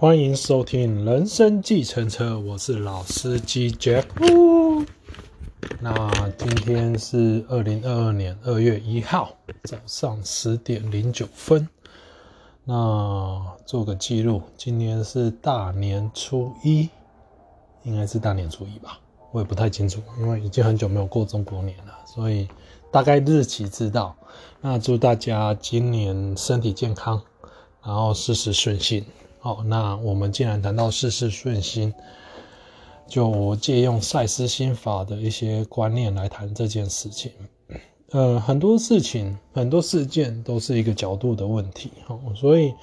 欢迎收听《人生计程车》，我是老司机 Jack。那今天是二零二二年二月一号早上十点零九分。那做个记录，今年是大年初一，应该是大年初一吧，我也不太清楚，因为已经很久没有过中国年了，所以大概日期知道。那祝大家今年身体健康，然后事事顺心。好，那我们既然谈到事事顺心，就借用赛斯心法的一些观念来谈这件事情。呃，很多事情、很多事件都是一个角度的问题。哦，所以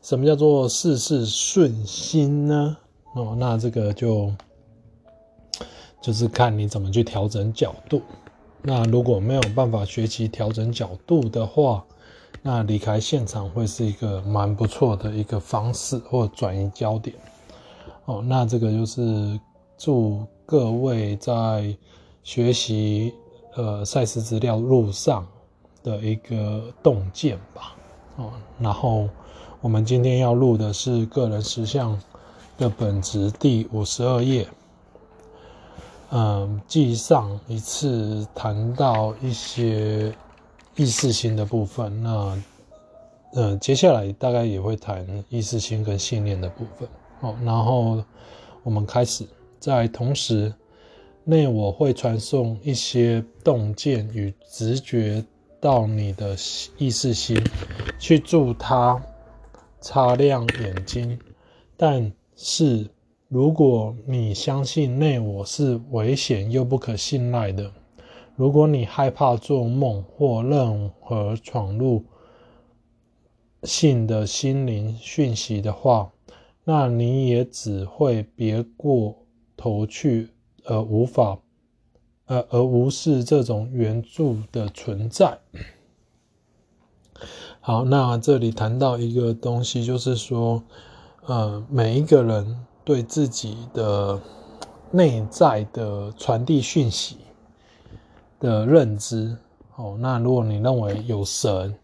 什么叫做事事顺心呢？哦，那这个就就是看你怎么去调整角度。那如果没有办法学习调整角度的话，那离开现场会是一个蛮不错的一个方式，或转移焦点。哦，那这个就是祝各位在学习呃赛事资料路上的一个洞见吧。哦，然后我们今天要录的是个人实相的本质第五十二页。嗯，继上一次谈到一些。意识心的部分，那呃，接下来大概也会谈意识心跟信念的部分。好，然后我们开始，在同时内我会传送一些洞见与直觉到你的意识心，去助它擦亮眼睛。但是如果你相信内我是危险又不可信赖的。如果你害怕做梦或任何闯入性的心灵讯息的话，那你也只会别过头去，而无法，呃，而无视这种援助的存在。好，那这里谈到一个东西，就是说，呃，每一个人对自己的内在的传递讯息。的认知哦，那如果你认为有神，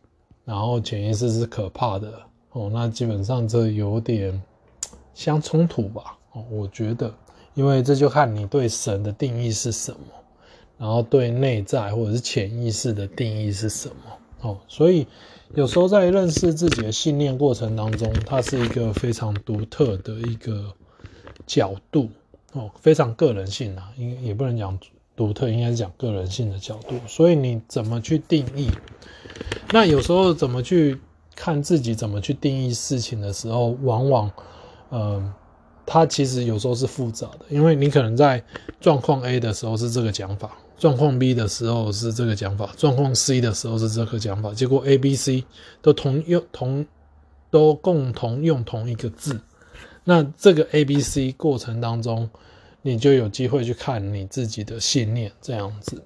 然后潜意识是可怕的哦，那基本上这有点相冲突吧哦，我觉得，因为这就看你对神的定义是什么，然后对内在或者是潜意识的定义是什么哦，所以有时候在认识自己的信念过程当中，它是一个非常独特的一个角度哦，非常个人性啊，应也不能讲。独特应该是讲个人性的角度，所以你怎么去定义？那有时候怎么去看自己怎么去定义事情的时候，往往，呃，它其实有时候是复杂的，因为你可能在状况 A 的时候是这个讲法，状况 B 的时候是这个讲法，状况 C 的时候是这个讲法，结果 A、B、C 都同用同都共同用同一个字，那这个 A、B、C 过程当中。你就有机会去看你自己的信念这样子，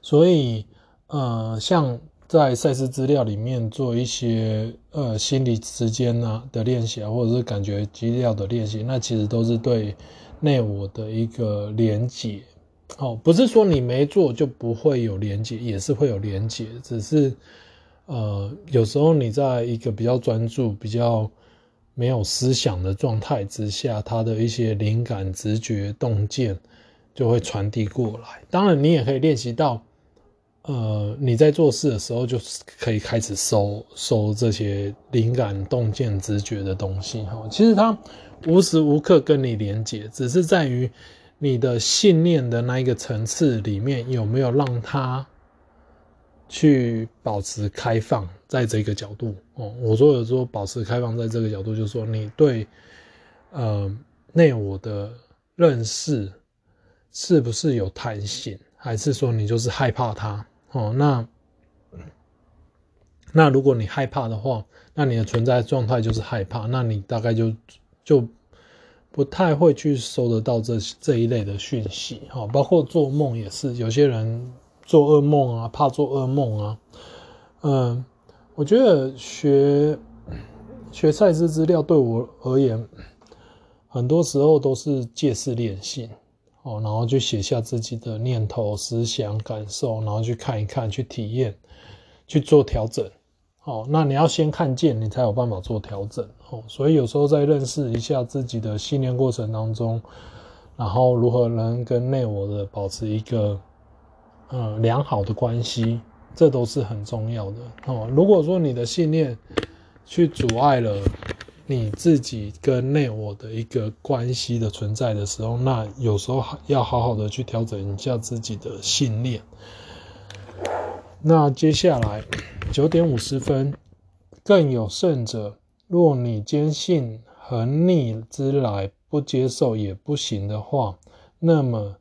所以呃，像在赛事资料里面做一些呃心理时间啊的练习啊，或者是感觉资料的练习，那其实都是对内我的一个连结。哦，不是说你没做就不会有连结，也是会有连结，只是呃有时候你在一个比较专注、比较。没有思想的状态之下，他的一些灵感、直觉、洞见就会传递过来。当然，你也可以练习到，呃，你在做事的时候就可以开始收收这些灵感、洞见、直觉的东西。哈，其实它无时无刻跟你连接，只是在于你的信念的那一个层次里面有没有让它。去保持开放，在这个角度哦，我说有说保持开放，在这个角度，就是说你对呃内我的认识是不是有弹性，还是说你就是害怕它哦？那那如果你害怕的话，那你的存在状态就是害怕，那你大概就就不太会去收得到这这一类的讯息哈，包括做梦也是，有些人。做噩梦啊，怕做噩梦啊，嗯，我觉得学学赛斯资料对我而言，很多时候都是借势练性。哦，然后就写下自己的念头、思想、感受，然后去看一看，去体验，去做调整。哦，那你要先看见，你才有办法做调整。哦。所以有时候在认识一下自己的信念过程当中，然后如何能跟内我的保持一个呃良好的关系，这都是很重要的哦。如果说你的信念去阻碍了你自己跟内我的一个关系的存在的时候，那有时候要好好的去调整一下自己的信念。那接下来九点五十分，更有甚者，若你坚信横逆之来不接受也不行的话，那么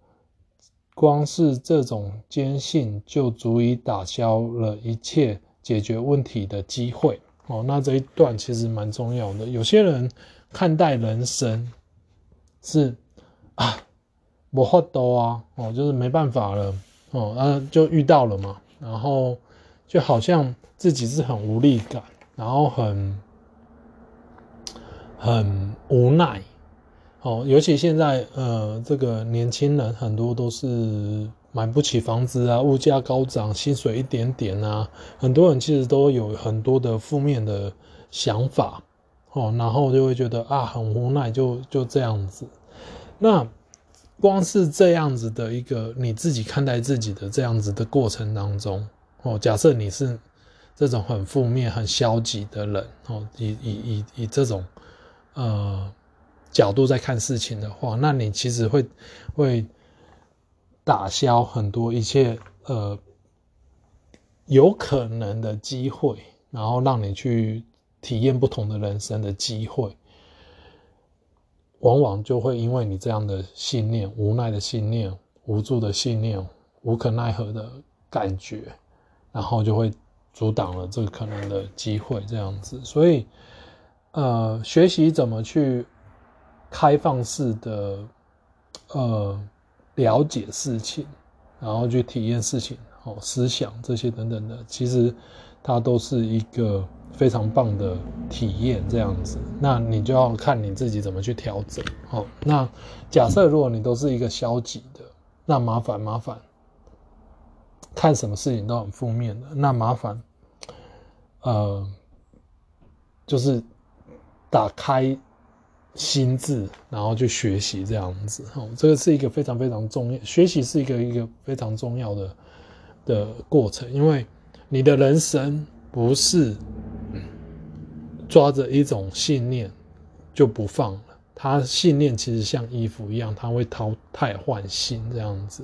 光是这种坚信就足以打消了一切解决问题的机会哦。那这一段其实蛮重要的。有些人看待人生是啊，没办法啊，哦，就是没办法了哦，啊，就遇到了嘛。然后就好像自己是很无力感，然后很很无奈，哦，尤其现在呃，这个年轻人很多都是买不起房子啊，物价高涨，薪水一点点啊，很多人其实都有很多的负面的想法，哦，然后就会觉得啊，很无奈，就就这样子，那。光是这样子的一个你自己看待自己的这样子的过程当中，哦，假设你是这种很负面、很消极的人，哦，以以以以这种呃角度在看事情的话，那你其实会会打消很多一切呃有可能的机会，然后让你去体验不同的人生的机会。往往就会因为你这样的信念、无奈的信念、无助的信念、无可奈何的感觉，然后就会阻挡了这个可能的机会。这样子，所以，呃，学习怎么去开放式的，呃，了解事情，然后去体验事情，哦，思想这些等等的，其实它都是一个。非常棒的体验，这样子，那你就要看你自己怎么去调整。哦，那假设如果你都是一个消极的，那麻烦麻烦，看什么事情都很负面的，那麻烦，呃，就是打开心智，然后去学习这样子。哦，这个是一个非常非常重要，学习是一个一个非常重要的的过程，因为你的人生不是。抓着一种信念就不放他，信念其实像衣服一样，它会淘汰换新这样子，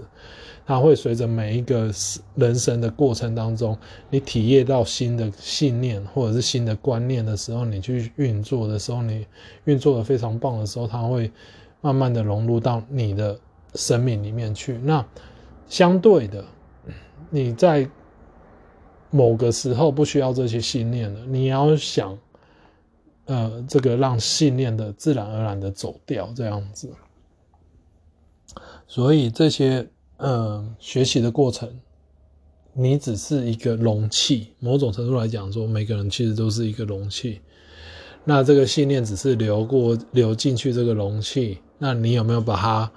它会随着每一个人生的过程当中，你体验到新的信念或者是新的观念的时候，你去运作的时候，你运作的非常棒的时候，它会慢慢的融入到你的生命里面去。那相对的，你在某个时候不需要这些信念了，你要想。呃，这个让信念的自然而然的走掉，这样子。所以这些呃学习的过程，你只是一个容器。某种程度来讲，说每个人其实都是一个容器。那这个信念只是流过流进去这个容器，那你有没有把它？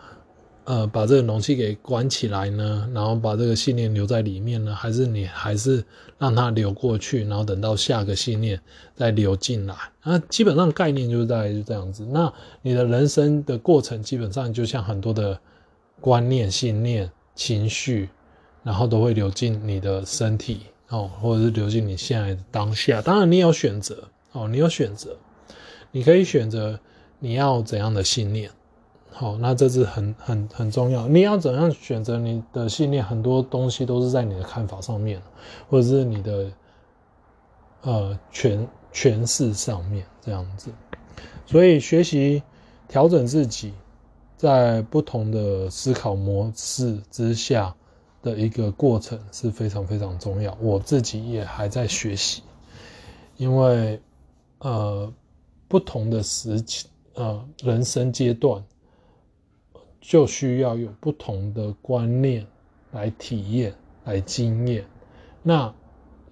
呃，把这个容器给关起来呢，然后把这个信念留在里面呢，还是你还是让它流过去，然后等到下个信念再流进来？那基本上概念就是大概就这样子。那你的人生的过程基本上就像很多的观念、信念、情绪，然后都会流进你的身体哦，或者是流进你现在的当下。当然，你有选择哦，你有选择，你可以选择你要怎样的信念。好，那这是很很很重要。你要怎样选择你的信念？很多东西都是在你的看法上面，或者是你的呃诠诠释上面这样子。所以学习调整自己，在不同的思考模式之下的一个过程是非常非常重要。我自己也还在学习，因为呃不同的时期呃人生阶段。就需要有不同的观念来体验、来经验。那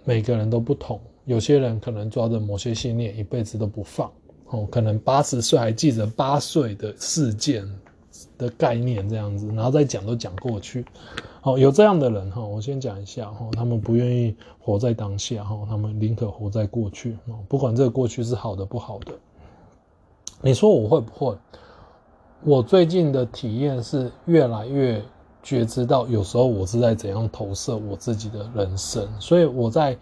每个人都不同，有些人可能抓着某些信念一辈子都不放，哦，可能八十岁还记着八岁的事件的概念这样子，然后再讲都讲过去。好，有这样的人哈，我先讲一下哈，他们不愿意活在当下哈，他们宁可活在过去，不管这个过去是好的不好的。你说我会不会？我最近的体验是越来越觉知到，有时候我是在怎样投射我自己的人生，所以我在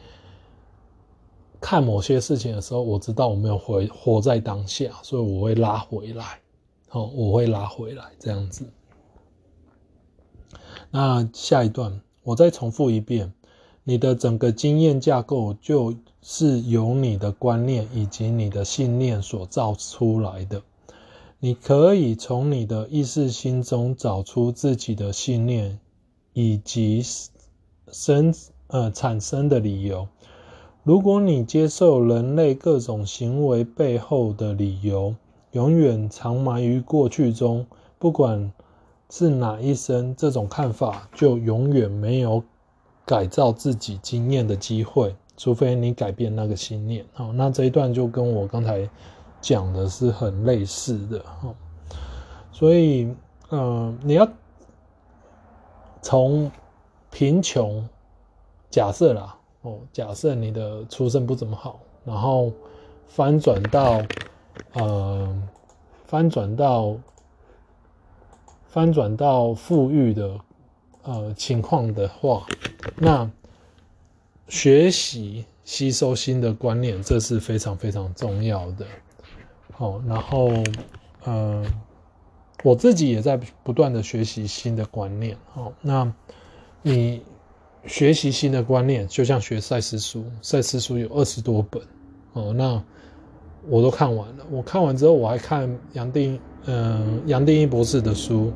看某些事情的时候，我知道我没有活活在当下，所以我会拉回来，好，我会拉回来这样子。那下一段我再重复一遍，你的整个经验架构就是由你的观念以及你的信念所造出来的。你可以从你的意识心中找出自己的信念，以及生呃产生的理由。如果你接受人类各种行为背后的理由，永远藏埋于过去中，不管是哪一生，这种看法就永远没有改造自己经验的机会，除非你改变那个信念。好，那这一段就跟我刚才。讲的是很类似的哈，所以、呃，你要从贫穷假设啦哦，假设你的出身不怎么好，然后翻转到呃翻转到翻转到富裕的呃情况的话，那学习吸收新的观念，这是非常非常重要的。好，然后，呃，我自己也在不断的学习新的观念。好，那你学习新的观念，就像学赛斯书，赛斯书有二十多本，哦，那我都看完了。我看完之后，我还看杨定，嗯，杨定一博士的书，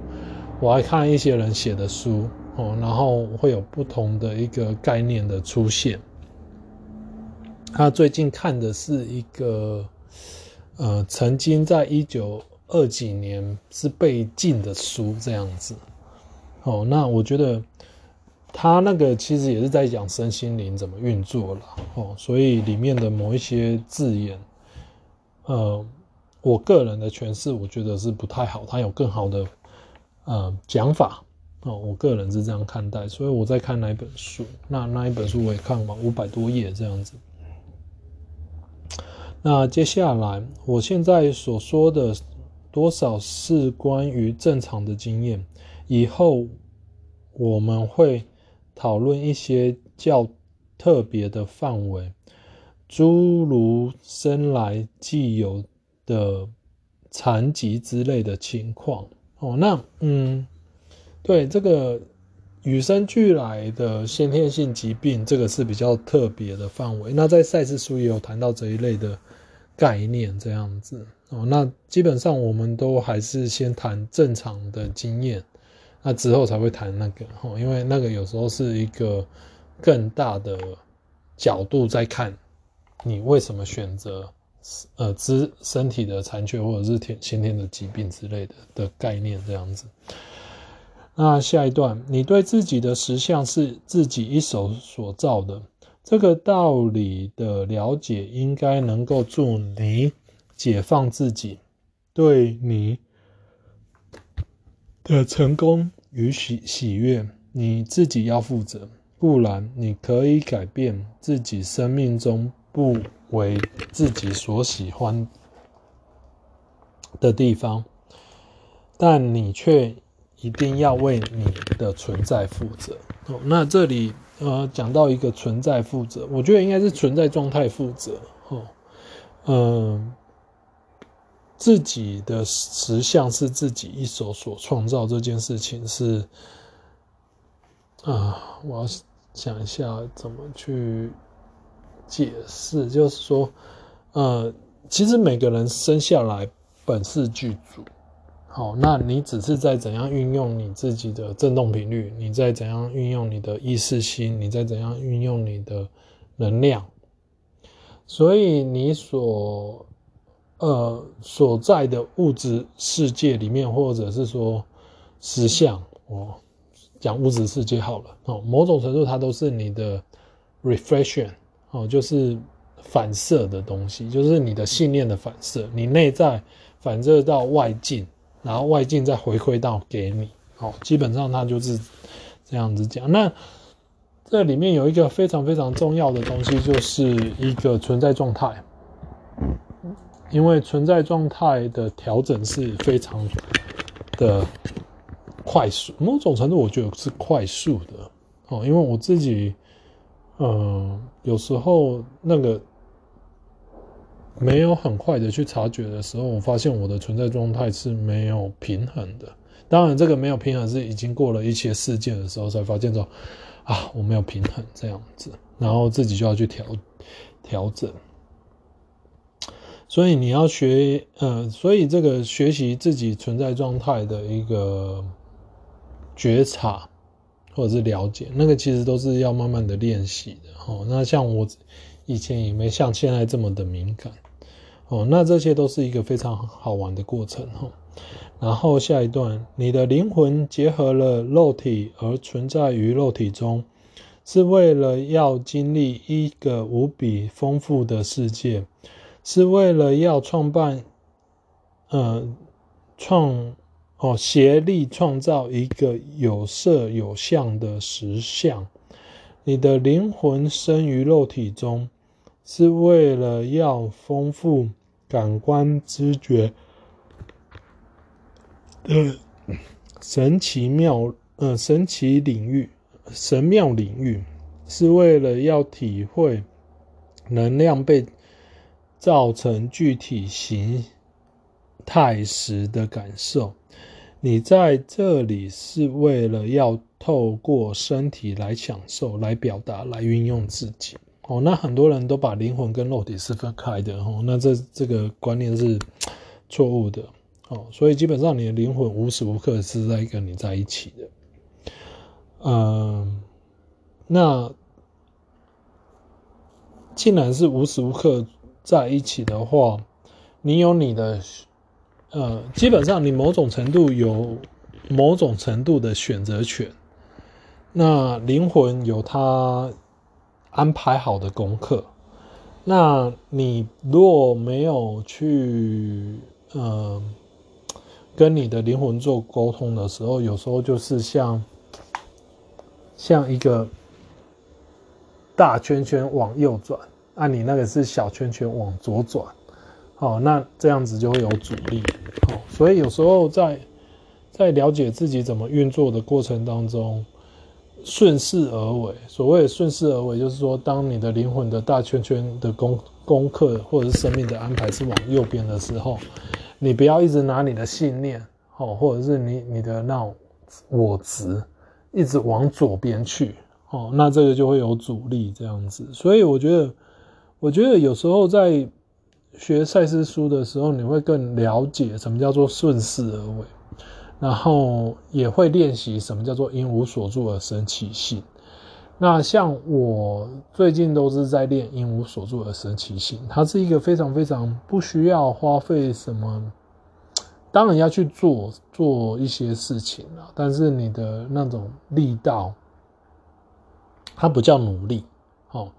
我还看一些人写的书，哦，然后会有不同的一个概念的出现。他最近看的是一个。呃，曾经在一九二几年是被禁的书这样子，哦，那我觉得他那个其实也是在讲身心灵怎么运作了，哦，所以里面的某一些字眼，呃，我个人的诠释我觉得是不太好，他有更好的呃讲法，哦，我个人是这样看待，所以我在看那一本书，那那一本书我也看完五百多页这样子。那接下来，我现在所说的多少是关于正常的经验。以后我们会讨论一些较特别的范围，诸如生来既有的残疾之类的情况。哦，那嗯，对这个与生俱来的先天性疾病，这个是比较特别的范围。那在赛斯书也有谈到这一类的。概念这样子哦，那基本上我们都还是先谈正常的经验，那之后才会谈那个哦，因为那个有时候是一个更大的角度在看你为什么选择呃肢身体的残缺或者是天先天的疾病之类的的概念这样子。那下一段，你对自己的实相是自己一手所造的。这个道理的了解，应该能够助你解放自己，对你的成功与喜喜悦，你自己要负责。不然你可以改变自己生命中不为自己所喜欢的地方，但你却一定要为你的存在负责。哦，那这里。呃，讲到一个存在负责，我觉得应该是存在状态负责。哦，嗯，自己的实相是自己一手所创造，这件事情是啊，我要想一下怎么去解释。就是说，呃，其实每个人生下来本是具足。好，那你只是在怎样运用你自己的振动频率？你在怎样运用你的意识心？你在怎样运用你的能量？所以你所呃所在的物质世界里面，或者是说实相，哦，讲物质世界好了哦，某种程度它都是你的 reflection 哦，就是反射的东西，就是你的信念的反射，你内在反射到外境。然后外境再回馈到给你，哦，基本上它就是这样子讲。那这里面有一个非常非常重要的东西，就是一个存在状态，因为存在状态的调整是非常的快速，某种程度我觉得是快速的哦，因为我自己，嗯，有时候那个。没有很快的去察觉的时候，我发现我的存在状态是没有平衡的。当然，这个没有平衡是已经过了一些事件的时候才发现说，啊，我没有平衡这样子，然后自己就要去调调整。所以你要学，呃，所以这个学习自己存在状态的一个觉察或者是了解，那个其实都是要慢慢的练习的。哦，那像我以前也没像现在这么的敏感。哦，那这些都是一个非常好玩的过程哈。然后下一段，你的灵魂结合了肉体而存在于肉体中，是为了要经历一个无比丰富的世界，是为了要创办，呃，创哦，协力创造一个有色有相的实相。你的灵魂生于肉体中，是为了要丰富。感官知觉的神奇妙，呃，神奇领域，神妙领域，是为了要体会能量被造成具体形态时的感受。你在这里是为了要透过身体来享受、来表达、来运用自己。哦，那很多人都把灵魂跟肉体是分开的哦，那这这个观念是错误的哦，所以基本上你的灵魂无时无刻是在跟你在一起的，嗯，那既然是无时无刻在一起的话，你有你的，呃，基本上你某种程度有某种程度的选择权，那灵魂有它。安排好的功课，那你若没有去，呃，跟你的灵魂做沟通的时候，有时候就是像，像一个大圈圈往右转，那你那个是小圈圈往左转，好，那这样子就会有阻力，好，所以有时候在在了解自己怎么运作的过程当中。顺势而为，所谓顺势而为，就是说，当你的灵魂的大圈圈的功功课或者是生命的安排是往右边的时候，你不要一直拿你的信念，哦，或者是你你的那种我执，一直往左边去，哦，那这个就会有阻力这样子。所以我觉得，我觉得有时候在学赛斯书的时候，你会更了解什么叫做顺势而为。然后也会练习什么叫做因无所住而生其性。那像我最近都是在练因无所住而生其性，它是一个非常非常不需要花费什么，当然要去做做一些事情了，但是你的那种力道，它不叫努力哦。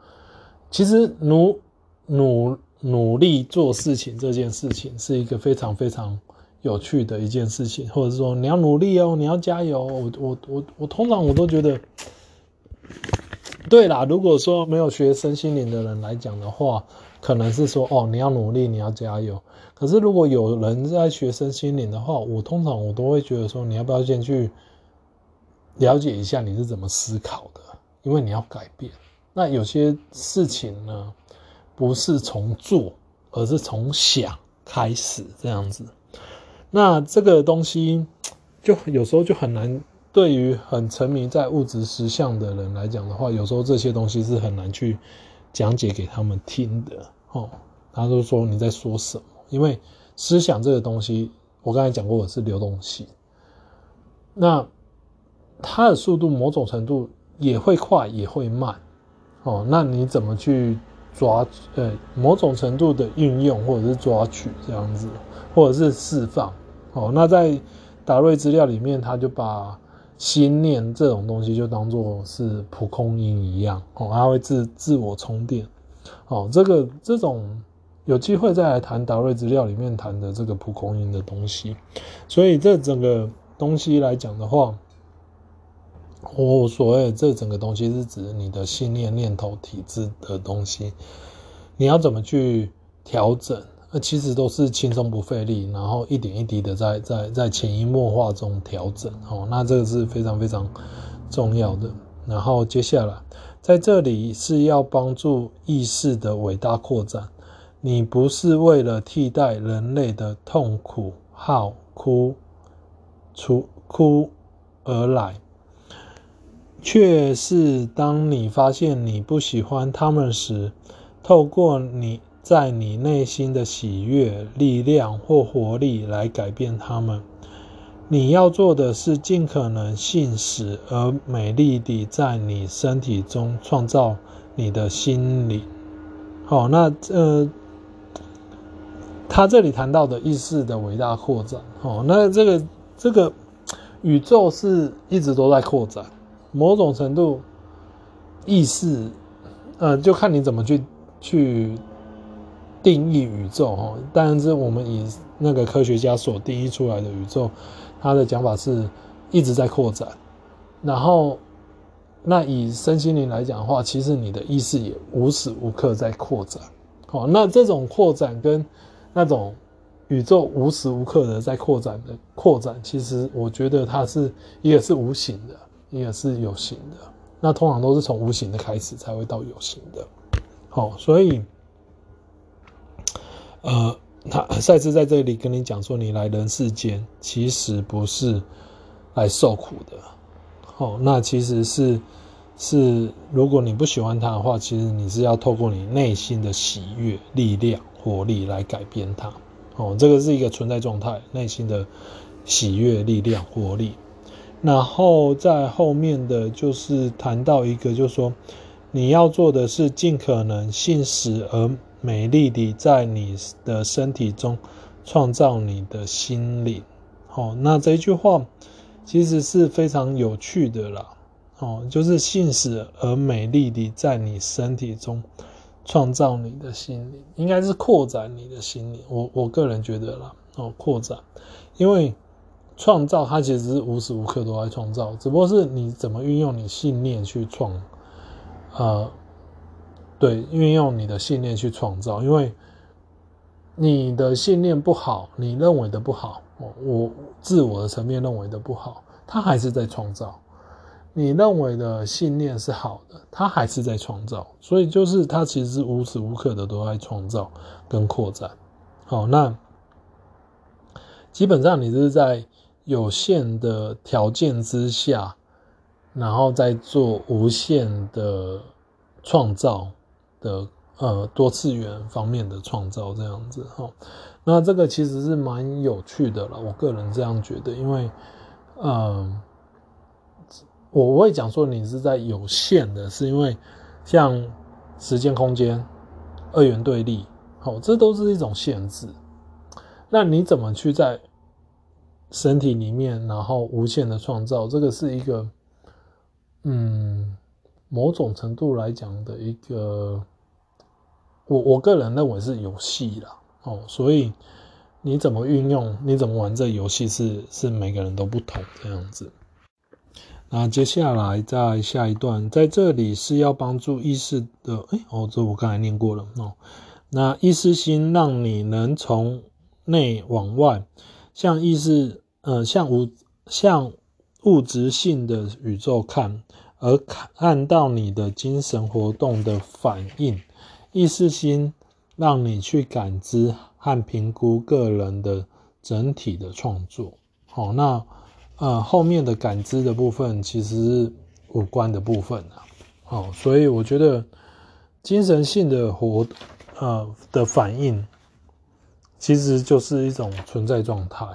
其实努努努力做事情这件事情是一个非常非常。有趣的一件事情，或者是说你要努力哦，你要加油。我我我我通常我都觉得，对啦。如果说没有学身心灵的人来讲的话，可能是说哦，你要努力，你要加油。可是如果有人在学身心灵的话，我通常我都会觉得说，你要不要先去了解一下你是怎么思考的？因为你要改变。那有些事情呢，不是从做，而是从想开始这样子。那这个东西，就有时候就很难。对于很沉迷在物质实相的人来讲的话，有时候这些东西是很难去讲解给他们听的。哦，他就说你在说什么？因为思想这个东西，我刚才讲过，我是流动性。那它的速度某种程度也会快，也会慢。哦，那你怎么去抓？呃，某种程度的运用，或者是抓取这样子，或者是释放。哦，那在达瑞资料里面，他就把心念这种东西就当做是蒲公英一样，哦，它会自自我充电。哦，这个这种有机会再来谈达瑞资料里面谈的这个蒲公英的东西。所以这整个东西来讲的话，我所谓这整个东西是指你的信念、念头、体质的东西，你要怎么去调整？那其实都是轻松不费力，然后一点一滴的在在在潜移默化中调整哦。那这个是非常非常重要的。然后接下来在这里是要帮助意识的伟大扩展。你不是为了替代人类的痛苦、号哭、出哭而来，却是当你发现你不喜欢他们时，透过你。在你内心的喜悦、力量或活力来改变他们。你要做的是尽可能信使而美丽地在你身体中创造你的心灵。好，那呃，他这里谈到的意识的伟大扩展。哦，那这个这个宇宙是一直都在扩展，某种程度意识，呃，就看你怎么去去。定义宇宙哈，当然是我们以那个科学家所定义出来的宇宙，他的讲法是一直在扩展。然后，那以身心灵来讲的话，其实你的意识也无时无刻在扩展。好，那这种扩展跟那种宇宙无时无刻的在扩展的扩展，其实我觉得它是一个是无形的，一个是有形的。那通常都是从无形的开始才会到有形的。好，所以。呃，他赛斯在这里跟你讲说，你来人世间其实不是来受苦的，哦，那其实是是，如果你不喜欢他的话，其实你是要透过你内心的喜悦、力量、活力来改变他，哦，这个是一个存在状态，内心的喜悦、力量、活力。然后在后面的就是谈到一个，就是说你要做的是尽可能信使而。美丽地在你的身体中创造你的心灵，好，那这句话其实是非常有趣的啦，哦，就是信使而美丽地在你身体中创造你的心灵，应该是扩展你的心灵。我我个人觉得啦，哦，扩展，因为创造它其实是无时无刻都在创造，只不过是你怎么运用你信念去创，呃。对，运用你的信念去创造，因为你的信念不好，你认为的不好，我我自我的层面认为的不好，它还是在创造；你认为的信念是好的，它还是在创造。所以就是它其实是无时无刻的都在创造跟扩展。好，那基本上你是在有限的条件之下，然后再做无限的创造。的呃多次元方面的创造这样子哈，那这个其实是蛮有趣的了，我个人这样觉得，因为嗯、呃，我我会讲说你是在有限的，是因为像时间空间二元对立，好，这都是一种限制。那你怎么去在身体里面，然后无限的创造？这个是一个嗯。某种程度来讲的一个，我我个人认为是游戏啦，哦，所以你怎么运用，你怎么玩这游戏是是每个人都不同这样子。那接下来在下一段，在这里是要帮助意识的，哎、哦，这我刚才念过了哦。那意识心让你能从内往外，向意识，呃，向无向物质性的宇宙看。而看到你的精神活动的反应，意识心让你去感知和评估个人的整体的创作。好，那呃后面的感知的部分其实是五官的部分啊。好，所以我觉得精神性的活呃的反应，其实就是一种存在状态。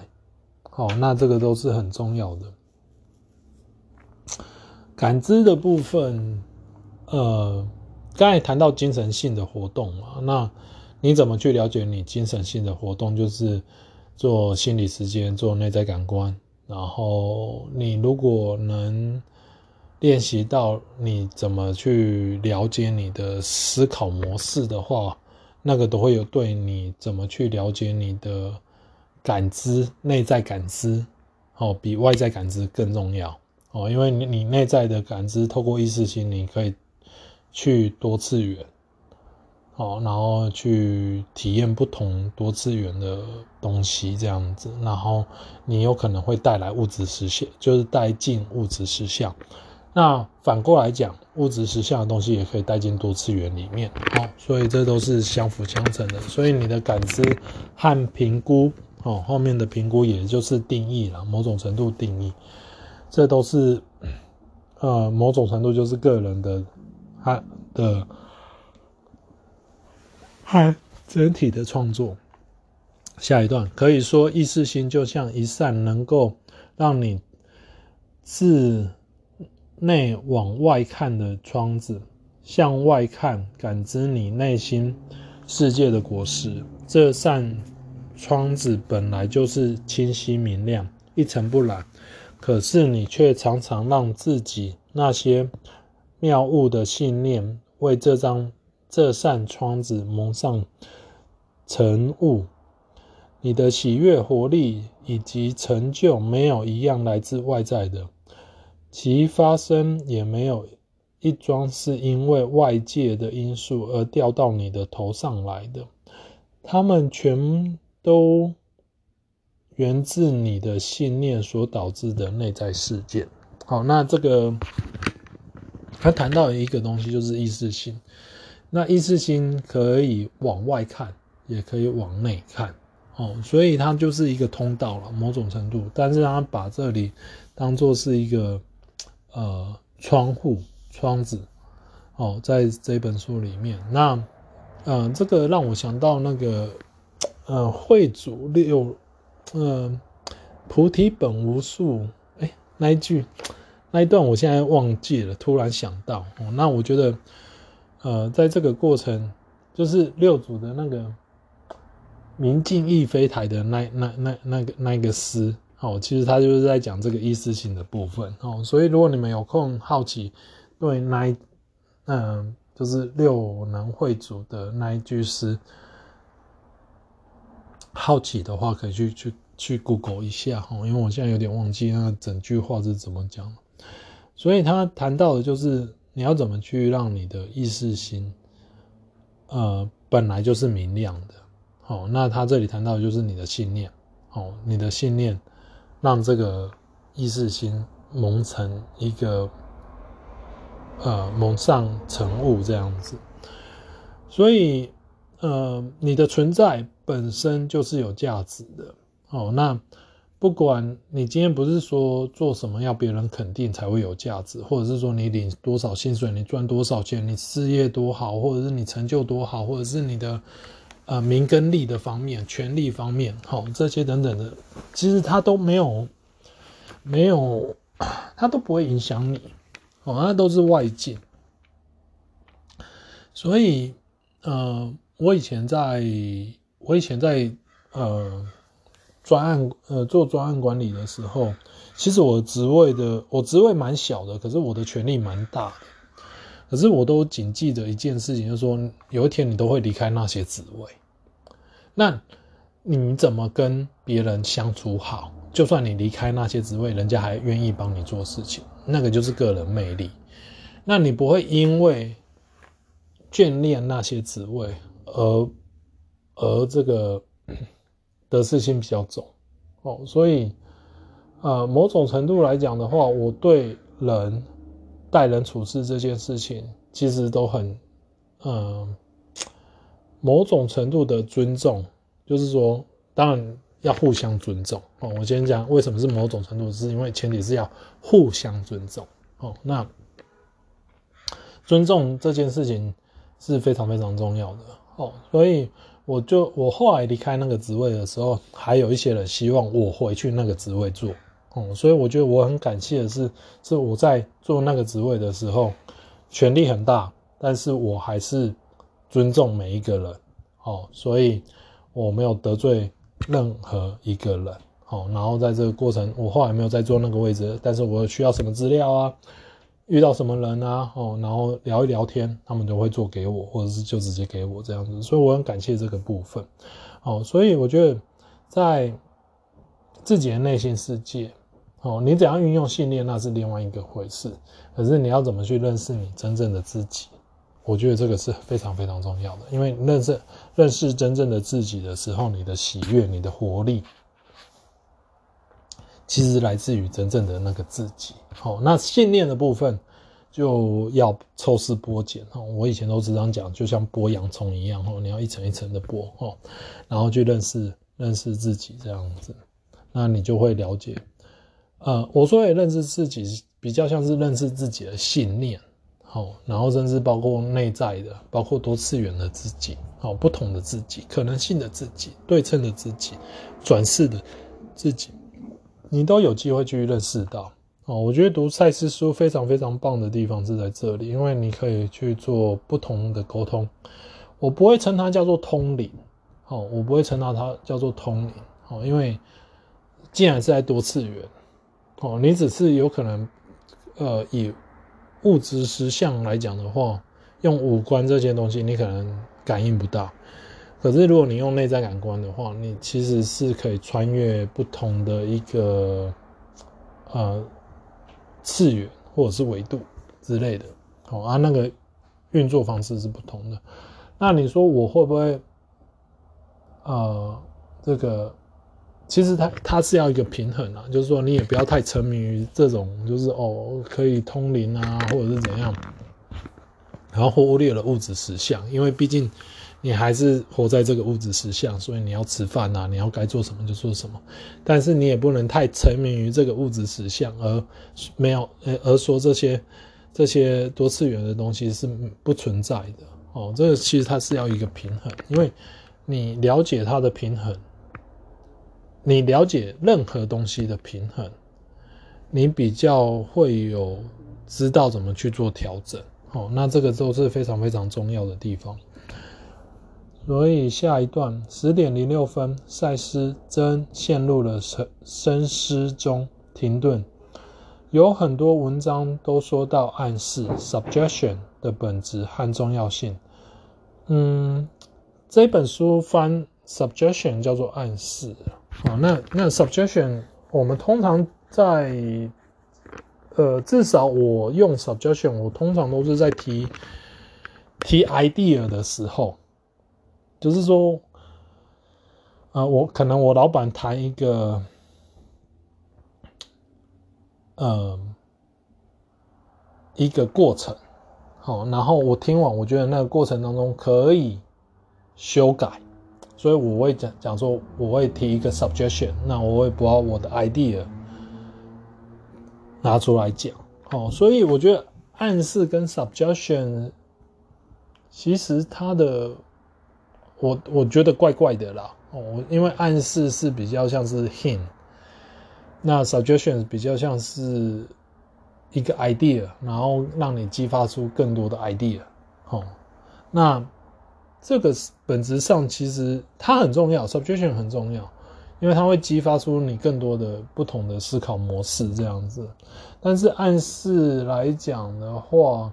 好，那这个都是很重要的。感知的部分，呃，刚才谈到精神性的活动嘛，那你怎么去了解你精神性的活动？就是做心理时间，做内在感官。然后你如果能练习到你怎么去了解你的思考模式的话，那个都会有对你怎么去了解你的感知、内在感知，哦，比外在感知更重要哦，因为你你内在的感知透过意识心，你可以去多次元。哦，然后去体验不同多次元的东西，这样子，然后你有可能会带来物质实现，就是带进物质实相。那反过来讲，物质实相的东西也可以带进多次元里面。哦，所以这都是相辅相成的。所以你的感知和评估，哦，后面的评估也就是定义了，某种程度定义，这都是呃某种程度就是个人的，他的。嗨，整体的创作。下一段可以说，意识心就像一扇能够让你自内往外看的窗子，向外看，感知你内心世界的果实。这扇窗子本来就是清晰明亮，一尘不染，可是你却常常让自己那些妙物的信念为这张。这扇窗子蒙上尘雾，你的喜悦、活力以及成就没有一样来自外在的，其发生也没有一桩是因为外界的因素而掉到你的头上来的，它们全都源自你的信念所导致的内在事件。好，那这个他谈到一个东西，就是意识心。那意识心可以往外看，也可以往内看，哦，所以它就是一个通道了，某种程度。但是他把这里当做是一个呃窗户、窗子，哦，在这本书里面，那嗯、呃，这个让我想到那个呃慧主六，呃菩提本无树，哎、那一句那一段我现在忘记了，突然想到哦，那我觉得。呃，在这个过程，就是六祖的那个“明镜亦非台”的那那那那个那个诗，哦，其实他就是在讲这个意识性的部分，哦，所以如果你们有空好奇，对那一，嗯、就是六能慧主的那一句诗，好奇的话，可以去去去 Google 一下，哦，因为我现在有点忘记那整句话是怎么讲了，所以他谈到的就是。你要怎么去让你的意识心，呃，本来就是明亮的，好，那他这里谈到的就是你的信念，哦，你的信念让这个意识心蒙成一个，呃，蒙上尘雾这样子，所以，呃，你的存在本身就是有价值的，哦，那。不管你今天不是说做什么要别人肯定才会有价值，或者是说你领多少薪水，你赚多少钱，你事业多好，或者是你成就多好，或者是你的呃名跟利的方面、权力方面，好，这些等等的，其实它都没有没有，它都不会影响你，哦，那都是外境。所以，呃，我以前在，我以前在，呃。专案呃，做专案管理的时候，其实我职位的我职位蛮小的，可是我的权力蛮大的。可是我都谨记着一件事情，就是说有一天你都会离开那些职位。那你怎么跟别人相处好？就算你离开那些职位，人家还愿意帮你做事情，那个就是个人魅力。那你不会因为眷恋那些职位而而这个。得失心比较重，哦，所以，呃，某种程度来讲的话，我对人待人处事这件事情，其实都很，嗯、呃，某种程度的尊重，就是说，当然要互相尊重哦。我先讲为什么是某种程度，是因为前提是要互相尊重哦。那尊重这件事情是非常非常重要的哦，所以。我就我后来离开那个职位的时候，还有一些人希望我回去那个职位做，嗯，所以我觉得我很感谢的是，是我在做那个职位的时候，权力很大，但是我还是尊重每一个人，哦，所以我没有得罪任何一个人，哦，然后在这个过程，我后来没有再做那个位置，但是我需要什么资料啊，遇到什么人啊，哦，然后聊一聊天，他们就会做给我，或者是就直接给我这样子，所以我很感谢这个部分。哦，所以我觉得在自己的内心世界，哦，你怎样运用信念那是另外一个回事，可是你要怎么去认识你真正的自己？我觉得这个是非常非常重要的，因为认识认识真正的自己的时候，你的喜悦、你的活力，其实来自于真正的那个自己。好，那信念的部分就要抽丝剥茧。我以前都经常讲，就像剥洋葱一样，哦，你要一层一层的剥，哦，然后去认识认识自己这样子，那你就会了解。呃，我说的认识自己，比较像是认识自己的信念。好，然后甚至包括内在的，包括多次元的自己，好，不同的自己，可能性的自己，对称的自己，转世的自己，你都有机会去认识到。哦，我觉得读赛斯书非常非常棒的地方是在这里，因为你可以去做不同的沟通。我不会称它叫做通灵，好，我不会称它它叫做通灵，好，因为既然是在多次元，哦，你只是有可能，呃，以。物质实相来讲的话，用五官这些东西你可能感应不到，可是如果你用内在感官的话，你其实是可以穿越不同的一个呃次元或者是维度之类的，好啊，那个运作方式是不同的。那你说我会不会呃这个？其实它它是要一个平衡啊，就是说你也不要太沉迷于这种，就是哦可以通灵啊，或者是怎样，然后忽略了物质实相，因为毕竟你还是活在这个物质实相，所以你要吃饭啊，你要该做什么就做什么，但是你也不能太沉迷于这个物质实相，而没有呃而说这些这些多次元的东西是不存在的哦，这个其实它是要一个平衡，因为你了解它的平衡。你了解任何东西的平衡，你比较会有知道怎么去做调整。哦，那这个都是非常非常重要的地方。所以下一段十点零六分，赛斯真陷入了深深思中停顿。有很多文章都说到暗示 （suggestion） 的本质和重要性。嗯，这本书翻 suggestion 叫做暗示。好，那那 suggestion 我们通常在，呃，至少我用 suggestion，我通常都是在提提 idea 的时候，就是说，呃，我可能我老板谈一个，呃，一个过程，好，然后我听完，我觉得那个过程当中可以修改。所以我会讲讲说，我会提一个 suggestion，那我会把我的 idea 拿出来讲。哦，所以我觉得暗示跟 suggestion 其实它的，我我觉得怪怪的啦。哦，因为暗示是比较像是 hint，那 suggestion 比较像是一个 idea，然后让你激发出更多的 idea。哦，那。这个本质上其实它很重要，suggestion 很重要，因为它会激发出你更多的不同的思考模式这样子。但是暗示来讲的话，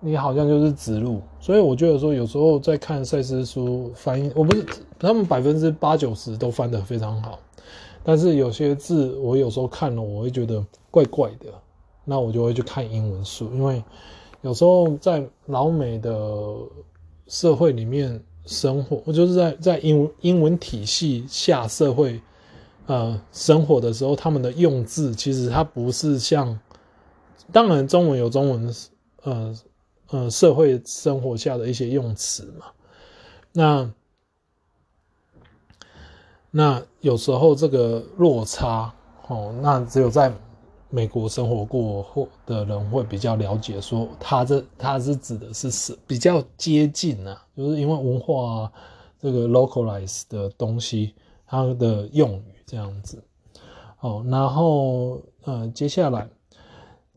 你好像就是植入，所以我觉得说有时候在看赛斯书翻译，我不是他们百分之八九十都翻得非常好，但是有些字我有时候看了我会觉得怪怪的，那我就会去看英文书，因为有时候在老美的。社会里面生活，我就是在在英文英文体系下社会，呃，生活的时候，他们的用字其实它不是像，当然中文有中文，呃呃，社会生活下的一些用词嘛，那那有时候这个落差，哦，那只有在。美国生活过或的人会比较了解，说他这他是指的是是比较接近啊，就是因为文化啊，这个 localize 的东西，它的用语这样子。好，然后呃，接下来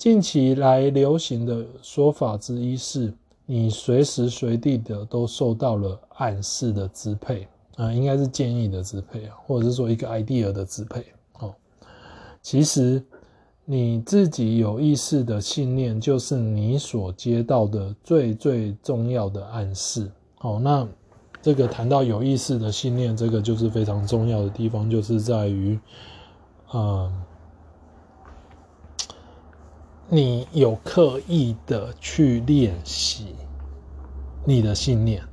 近期来流行的说法之一是，你随时随地的都受到了暗示的支配啊，呃，应该是建议的支配啊，或者是说一个 idea 的支配。好，其实。你自己有意识的信念，就是你所接到的最最重要的暗示。好，那这个谈到有意识的信念，这个就是非常重要的地方，就是在于，呃，你有刻意的去练习你的信念。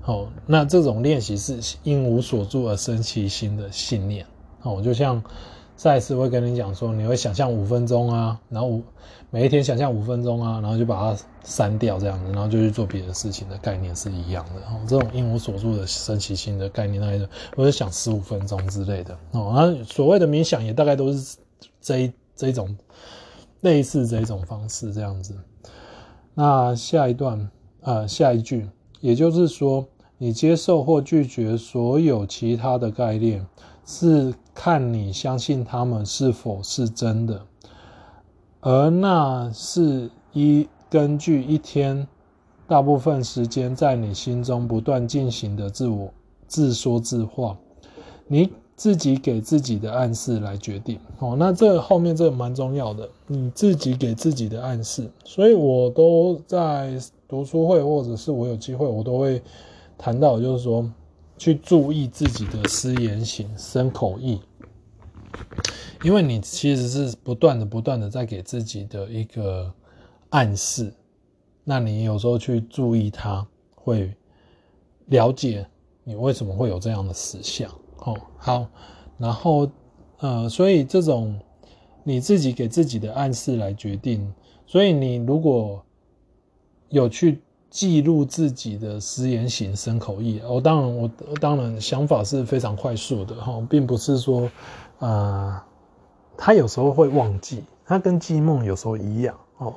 好，那这种练习是因无所住而生其心的信念。好，就像赛斯会跟你讲说，你会想象五分钟啊，然后五每一天想象五分钟啊，然后就把它删掉这样子，然后就去做别的事情的概念是一样的。哦，这种因无所住的生其心的概念，那一种我就想十五分钟之类的。哦，那所谓的冥想也大概都是这一这一种类似这一种方式这样子。那下一段，呃，下一句。也就是说，你接受或拒绝所有其他的概念，是看你相信他们是否是真的，而那是一根据一天大部分时间在你心中不断进行的自我自说自话，你自己给自己的暗示来决定。哦，那这后面这个蛮重要的，你自己给自己的暗示，所以我都在。读书会，或者是我有机会，我都会谈到，就是说，去注意自己的思言行身口意，因为你其实是不断的、不断的在给自己的一个暗示，那你有时候去注意它，会了解你为什么会有这样的思想。哦，好，然后呃，所以这种你自己给自己的暗示来决定，所以你如果。有去记录自己的思言行身口意，我当然我当然想法是非常快速的哈，并不是说，呃，他有时候会忘记，他跟记梦有时候一样哦，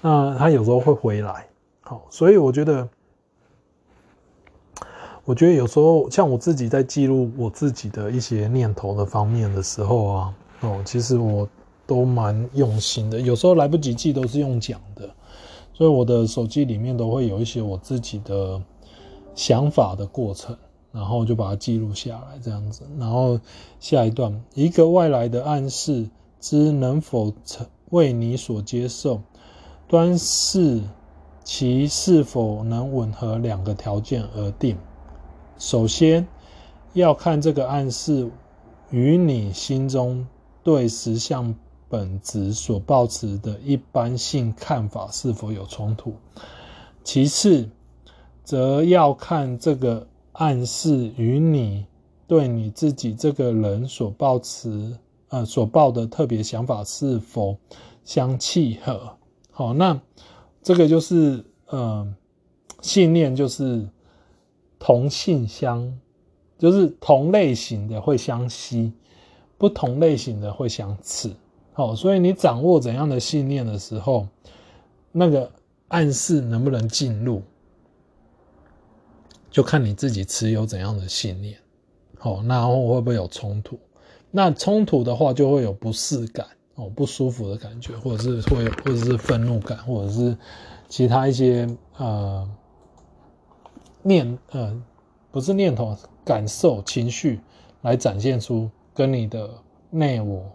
那他有时候会回来，好，所以我觉得，我觉得有时候像我自己在记录我自己的一些念头的方面的时候啊，哦，其实我都蛮用心的，有时候来不及记都是用讲的。所以我的手机里面都会有一些我自己的想法的过程，然后就把它记录下来，这样子。然后下一段，一个外来的暗示之能否成为你所接受，端视其是否能吻合两个条件而定。首先要看这个暗示与你心中对实相本质所抱持的一般性看法是否有冲突？其次，则要看这个暗示与你对你自己这个人所抱持呃所抱的特别想法是否相契合。好，那这个就是呃信念，就是同性相，就是同类型的会相吸，不同类型的会相斥。好，所以你掌握怎样的信念的时候，那个暗示能不能进入，就看你自己持有怎样的信念。好，那会不会有冲突？那冲突的话，就会有不适感哦，不舒服的感觉，或者是会，或者是愤怒感，或者是其他一些呃念呃不是念头，感受情绪来展现出跟你的内我。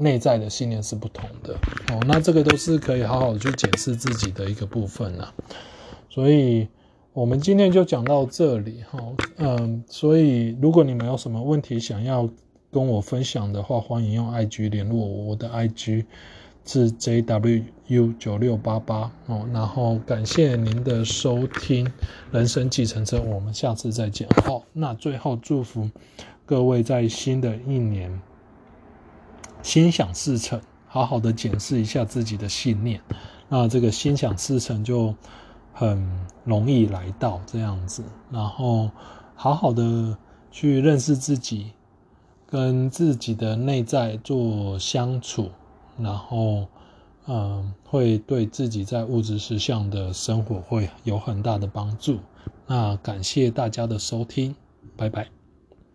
内在的信念是不同的哦，那这个都是可以好好去检视自己的一个部分啦。所以，我们今天就讲到这里哈。嗯，所以如果你们有什么问题想要跟我分享的话，欢迎用 IG 联络我，我的 IG 是 JWU 九六八八哦。然后感谢您的收听，人生计程车，我们下次再见。好，那最后祝福各位在新的一年。心想事成，好好的检视一下自己的信念，那这个心想事成就很容易来到这样子。然后好好的去认识自己，跟自己的内在做相处，然后嗯，会对自己在物质实相的生活会有很大的帮助。那感谢大家的收听，拜拜。